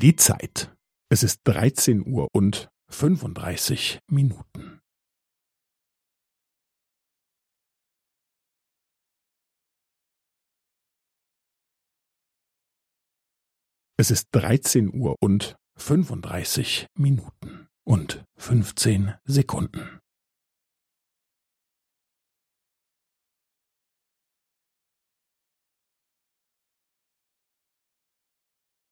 Die Zeit. Es ist 13 Uhr und 35 Minuten. Es ist 13 Uhr und 35 Minuten und 15 Sekunden.